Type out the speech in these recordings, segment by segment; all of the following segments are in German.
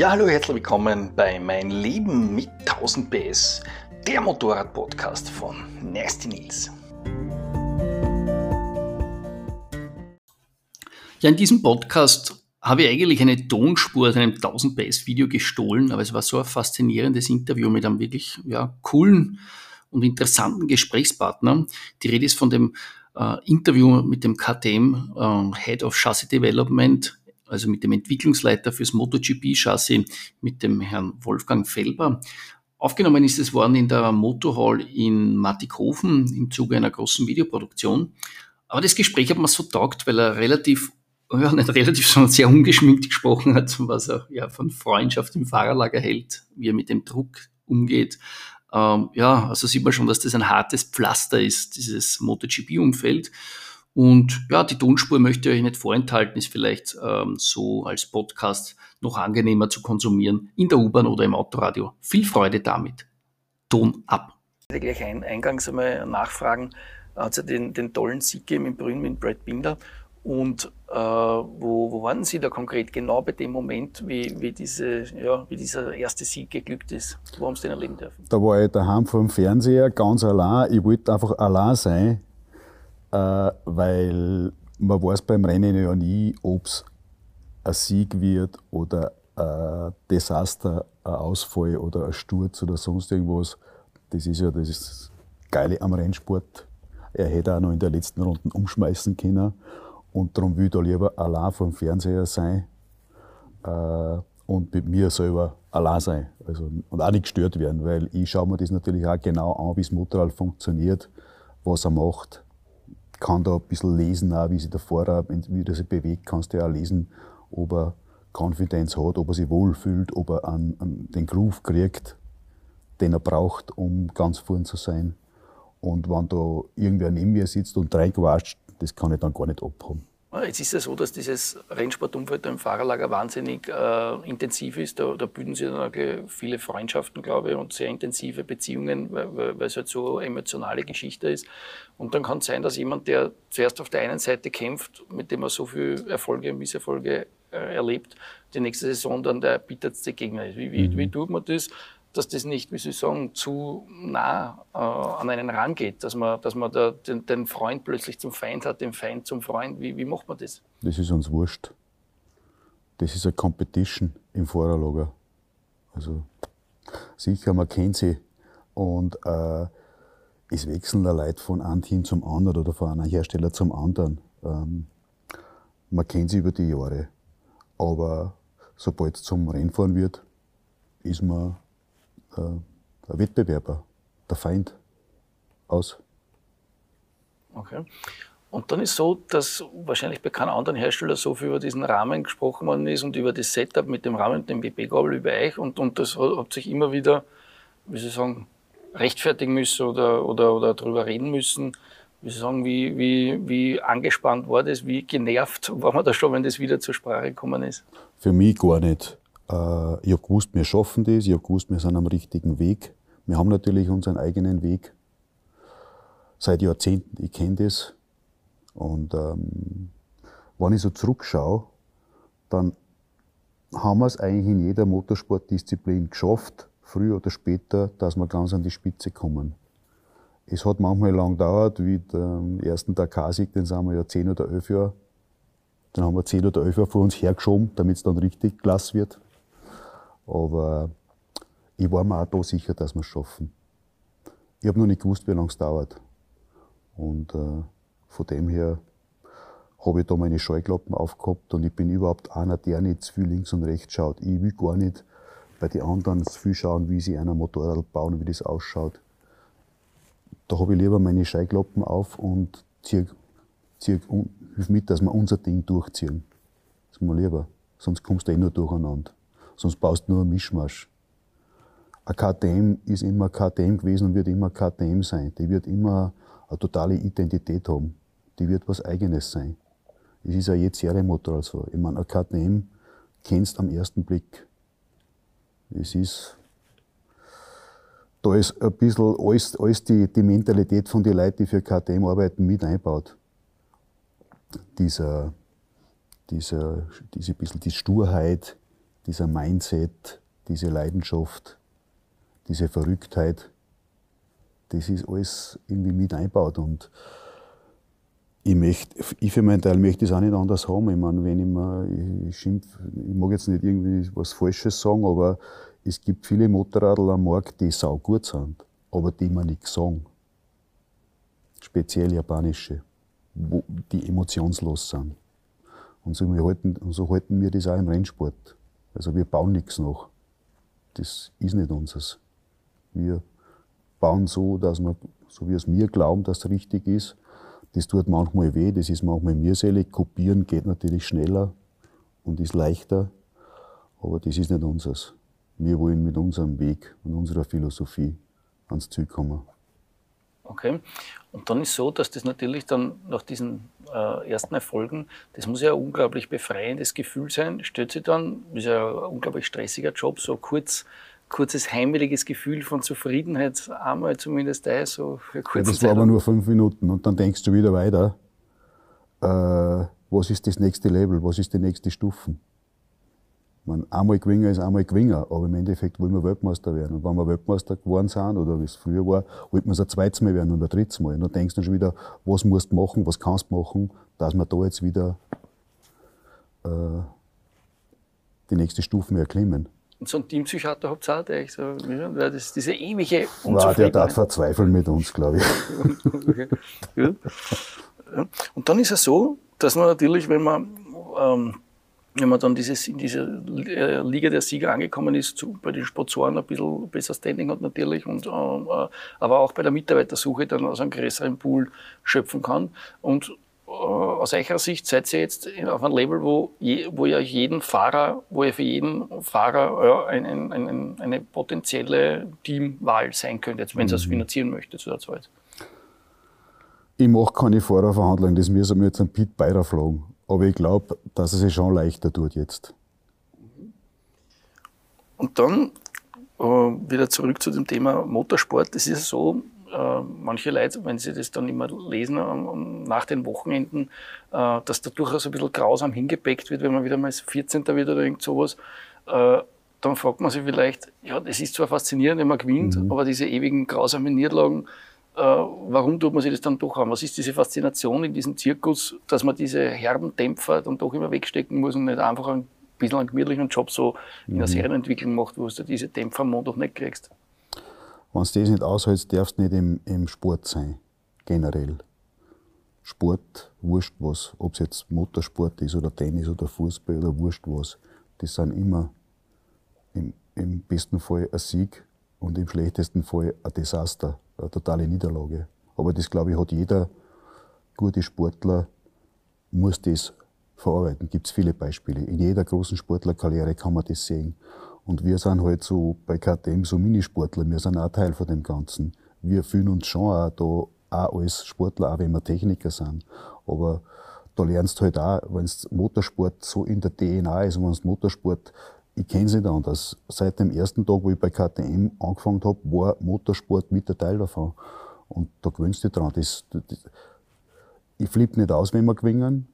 Ja, hallo, herzlich willkommen bei Mein Leben mit 1000 PS, der Motorrad-Podcast von Nasty Nils. Ja, in diesem Podcast habe ich eigentlich eine Tonspur aus einem 1000 PS Video gestohlen, aber es war so ein faszinierendes Interview mit einem wirklich ja, coolen und interessanten Gesprächspartner. Die Rede ist von dem äh, Interview mit dem KTM äh, Head of Chassis Development also mit dem Entwicklungsleiter fürs MotoGP-Chassis, mit dem Herrn Wolfgang Felber. Aufgenommen ist es worden in der Motorhall in Mattighofen im Zuge einer großen Videoproduktion. Aber das Gespräch hat mir so taugt, weil er relativ, ja, nicht relativ, sondern sehr ungeschminkt gesprochen hat, was er ja von Freundschaft im Fahrerlager hält, wie er mit dem Druck umgeht. Ähm, ja, also sieht man schon, dass das ein hartes Pflaster ist, dieses MotoGP-Umfeld. Und ja, die Tonspur möchte ich euch nicht vorenthalten, ist vielleicht ähm, so als Podcast noch angenehmer zu konsumieren in der U-Bahn oder im Autoradio. Viel Freude damit. Ton ab. Ich werde gleich ein, eingangs einmal nachfragen. Hat es ja den, den tollen Sieg gegeben in Brünn mit Brad Binder. Und äh, wo, wo waren Sie da konkret genau bei dem Moment, wie, wie, diese, ja, wie dieser erste Sieg geglückt ist? Wo haben Sie den erleben dürfen? Da war ich daheim vor dem Fernseher ganz allein. Ich wollte einfach allein sein äh, weil man weiß beim Rennen ja nie, ob es ein Sieg wird oder ein Desaster, ein Ausfall oder ein Sturz oder sonst irgendwas. Das ist ja das Geile am Rennsport. Er hätte auch noch in der letzten Runde umschmeißen können. Und darum ich da lieber allein vor dem Fernseher sein äh, und mit mir selber allein sein. Also, und auch nicht gestört werden, weil ich schaue mir das natürlich auch genau an, wie das Motorrad funktioniert, was er macht kann da ein bisschen lesen, auch wie sich der Fahrer, wie er sich bewegt, kannst du ja auch lesen, ob er Konfidenz hat, ob er sich wohlfühlt, ob er an, an den Groove kriegt, den er braucht, um ganz vorn zu sein. Und wenn da irgendwer neben mir sitzt und reinquatscht, das kann ich dann gar nicht abhaben. Jetzt ist es so, dass dieses Rennsportumfeld im Fahrerlager wahnsinnig äh, intensiv ist. Da, da bilden sich dann viele Freundschaften, glaube ich, und sehr intensive Beziehungen, weil, weil, es halt so eine emotionale Geschichte ist. Und dann kann es sein, dass jemand, der zuerst auf der einen Seite kämpft, mit dem er so viele Erfolge und Misserfolge äh, erlebt, die nächste Saison dann der bitterste Gegner ist. Wie, wie, mhm. wie tut man das? Dass das nicht, wie Sie sagen, zu nah äh, an einen rangeht, dass man, dass man da den, den, Freund plötzlich zum Feind hat, den Feind zum Freund. Wie, wie macht man das? Das ist uns wurscht. Das ist eine Competition im Fahrerlager. Also sicher, man kennt sie und äh, es wechseln da Leute von einem Team zum anderen oder von einem Hersteller zum anderen. Ähm, man kennt sie über die Jahre, aber sobald es zum Rennfahren wird, ist man der Wettbewerber, der Feind aus. Okay. Und dann ist so, dass wahrscheinlich bei keinem anderen Hersteller so viel über diesen Rahmen gesprochen worden ist und über das Setup mit dem Rahmen, dem WP-Gabel über euch und, und das hat sich immer wieder, wie Sie sagen, rechtfertigen müssen oder, oder, oder darüber reden müssen. Wie Sie sagen, wie, wie, wie angespannt war das, wie genervt war man da schon, wenn das wieder zur Sprache gekommen ist? Für mich gar nicht. Äh, ich habe gewusst, wir schaffen das, ich habe gewusst, wir sind am richtigen Weg. Wir haben natürlich unseren eigenen Weg. Seit Jahrzehnten, ich kenne das. Und ähm, wenn ich so zurückschaue, dann haben wir es eigentlich in jeder Motorsportdisziplin geschafft, früher oder später, dass wir ganz an die Spitze kommen. Es hat manchmal lang gedauert, wie den ersten Dakar-Sieg, den sind wir ja zehn oder elf Jahre. Dann haben wir zehn oder elf Jahre vor uns hergeschoben, damit es dann richtig klasse wird. Aber ich war mir auch da sicher, dass wir es schaffen. Ich habe noch nicht gewusst, wie lange es dauert. Und äh, von dem her habe ich da meine Scheuklappen aufgehabt und ich bin überhaupt einer, der nicht zu viel links und rechts schaut. Ich will gar nicht bei den anderen zu viel schauen, wie sie einer Motorrad bauen, wie das ausschaut. Da habe ich lieber meine Scheuklappen auf und hilf mit, dass wir unser Ding durchziehen. Das ist mir lieber. Sonst kommst du eh nur durcheinander sonst baust du nur einen Mischmasch. Ein KTM ist immer KTM gewesen und wird immer KTM sein. Die wird immer eine totale Identität haben. Die wird was Eigenes sein. Es ist ja jetzt Serienmotorrad so. Ich meine, ein KTM kennst am ersten Blick. Es ist, da ist ein bisschen alles, alles die, die Mentalität von den Leuten, die für KTM arbeiten, mit einbaut. Dieser, dieser, diese bisschen die Sturheit, dieser Mindset, diese Leidenschaft, diese Verrücktheit, das ist alles irgendwie mit einbaut. Und ich, möchte, ich für meinen Teil möchte es auch nicht anders haben. Ich meine, wenn ich mir, ich, schimpf, ich mag jetzt nicht irgendwie was Falsches sagen, aber es gibt viele Motorradl am Markt, die sau gut sind, aber die mir nichts sagen. Speziell japanische, die emotionslos sind. Und so, halten, so halten wir das auch im Rennsport. Also wir bauen nichts nach. Das ist nicht unseres. Wir bauen so, dass wir, so wie es mir glauben, dass es richtig ist. Das tut manchmal weh, das ist manchmal mühselig. Kopieren geht natürlich schneller und ist leichter, aber das ist nicht unseres. Wir wollen mit unserem Weg und unserer Philosophie ans Ziel kommen. Okay. Und dann ist so, dass das natürlich dann nach diesen äh, ersten Erfolgen, das muss ja ein unglaublich befreiendes Gefühl sein. Stellt sich dann, ist ja ein unglaublich stressiger Job, so kurz, kurzes heimeliges Gefühl von Zufriedenheit, einmal zumindest da, so für kurze ja, Das war aber nur fünf Minuten und dann denkst du wieder weiter, äh, was ist das nächste Level, was ist die nächste Stufe? Man, einmal gewinnen ist einmal gewinnen, aber im Endeffekt wollen wir Weltmeister werden. Und wenn wir Weltmeister geworden sind, oder wie es früher war, wollten wir es ein zweites Mal werden und ein drittes Mal. Und dann denkst du schon wieder, was musst du machen, was kannst du machen, dass wir da jetzt wieder äh, die nächste Stufe erklimmen. Und so ein Teampsychiater habt ihr auch, der ich so, ja, das, diese ewige Unzufriedenheit. Ja, der darf verzweifeln mit uns, glaube ich. okay. ja. Und dann ist es so, dass man natürlich, wenn man ähm, wenn man dann dieses, in dieser äh, Liga der Sieger angekommen ist, zu, bei den Sponsoren ein bisschen besser Standing hat natürlich, und, äh, äh, aber auch bei der Mitarbeitersuche dann aus einem größeren Pool schöpfen kann. Und äh, aus eurer Sicht seid ihr jetzt auf einem Level, wo, je, wo ihr jeden Fahrer, wo ihr für jeden Fahrer ja, ein, ein, ein, eine potenzielle Teamwahl sein könnt, jetzt, wenn mhm. ihr es finanzieren möchtet zu der Zeit. Ich mache keine Fahrerverhandlungen, das müssen wir jetzt an Pete Beider fragen. Aber ich glaube, dass es sich schon leichter tut jetzt. Und dann äh, wieder zurück zu dem Thema Motorsport. Es ist so, äh, manche Leute, wenn sie das dann immer lesen äh, nach den Wochenenden, äh, dass da durchaus ein bisschen grausam hingepackt wird, wenn man wieder mal 14. wird oder irgend sowas. Äh, dann fragt man sich vielleicht, ja, das ist zwar faszinierend, wenn man gewinnt, mhm. aber diese ewigen grausamen Niederlagen, warum tut man sich das dann doch an? Was ist diese Faszination in diesem Zirkus, dass man diese herben Dämpfer dann doch immer wegstecken muss und nicht einfach ein bisschen einen gemütlichen Job so in der mhm. Serienentwicklung macht, wo du diese Dämpfer am Montag nicht kriegst? Wenn du das nicht aushältst, darfst du nicht im, im Sport sein, generell. Sport, wurscht was, ob es jetzt Motorsport ist oder Tennis oder Fußball oder wurscht was, das sind immer im, im besten Fall ein Sieg und im schlechtesten Fall ein Desaster eine totale Niederlage. Aber das, glaube ich, hat jeder gute Sportler, muss das verarbeiten. Gibt es viele Beispiele. In jeder großen Sportlerkarriere kann man das sehen. Und wir sind halt so bei KTM so Minisportler, wir sind auch Teil von dem Ganzen. Wir fühlen uns schon auch da auch als Sportler, auch wenn wir Techniker sind. Aber da lernst du halt auch, wenn es Motorsport so in der DNA ist und wenn es Motorsport ich kenne es nicht anders. Seit dem ersten Tag, wo ich bei KTM angefangen habe, war Motorsport mit der Teil davon. Und da gewöhnst du dich dran. Das, das, ich flippe nicht aus, wenn wir gewinnen.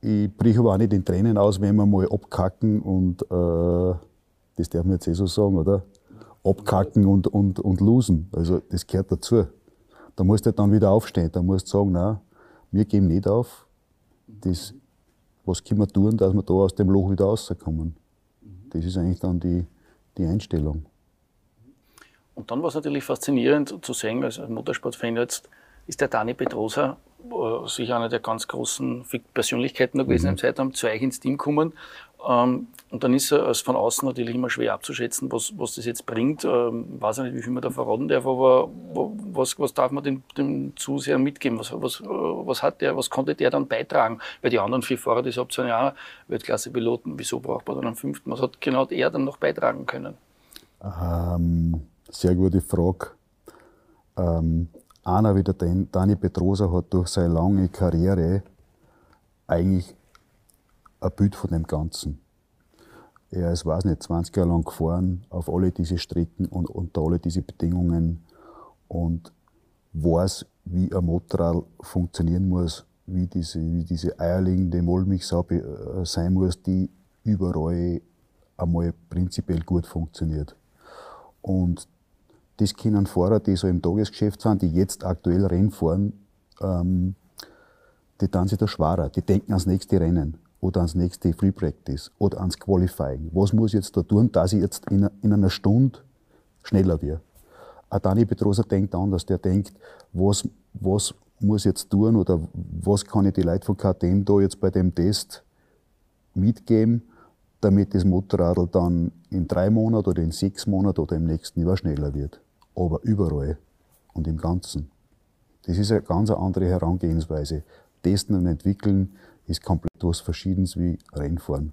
Ich brich aber auch nicht in Tränen aus, wenn wir mal abkacken und, äh, das darf man jetzt eh so sagen, oder? Abkacken und, und, und losen. Also, das gehört dazu. Da musst du halt dann wieder aufstehen. Da musst du sagen, nein, wir geben nicht auf. Das, was können wir tun, dass wir da aus dem Loch wieder rauskommen? Das ist eigentlich dann die, die Einstellung. Und dann war es natürlich faszinierend zu sehen, als Motorsportfan jetzt ist der Dani Pedrosa, äh, sicher einer der ganz großen Persönlichkeiten gewesen mhm. im Zeitraum, zu euch ins Team gekommen. Ähm, und dann ist es von außen natürlich immer schwer abzuschätzen, was, was das jetzt bringt. Ähm, ich weiß nicht, wie viel man da verraten darf, aber was, was darf man dem, dem Zuseher mitgeben? Was, was, was hat der, was konnte der dann beitragen? Weil die anderen vier Fahrer, habt ihr ja Weltklasse-Piloten, wieso braucht man dann einen fünften? Was hat genau er dann noch beitragen können? Ähm, sehr gute Frage. Ähm, einer wie der Dani Petrosa hat durch seine lange Karriere eigentlich ein Bild von dem Ganzen. Er ist, weiß nicht, 20 Jahre lang gefahren auf alle diese Strecken und unter alle diese Bedingungen und weiß, wie ein Motorrad funktionieren muss, wie diese, wie diese eierlegende Wollmilchsau äh, sein muss, die überall einmal prinzipiell gut funktioniert. Und das können Fahrer, die so im Tagesgeschäft sind, die jetzt aktuell Rennen fahren, ähm, die tun sich da schwerer. Die denken ans nächste Rennen oder ans nächste Free Practice oder ans Qualifying. Was muss ich jetzt da tun, dass ich jetzt in, in einer Stunde schneller werde? Ein Dani Petrosa denkt anders. Der denkt, was, was muss ich jetzt tun oder was kann ich die Leute von KTM da jetzt bei dem Test mitgeben, damit das Motorrad dann in drei Monaten oder in sechs Monaten oder im nächsten Jahr schneller wird. Aber überall und im Ganzen. Das ist eine ganz andere Herangehensweise. Testen und entwickeln ist komplett was Verschiedenes wie Rennfahren.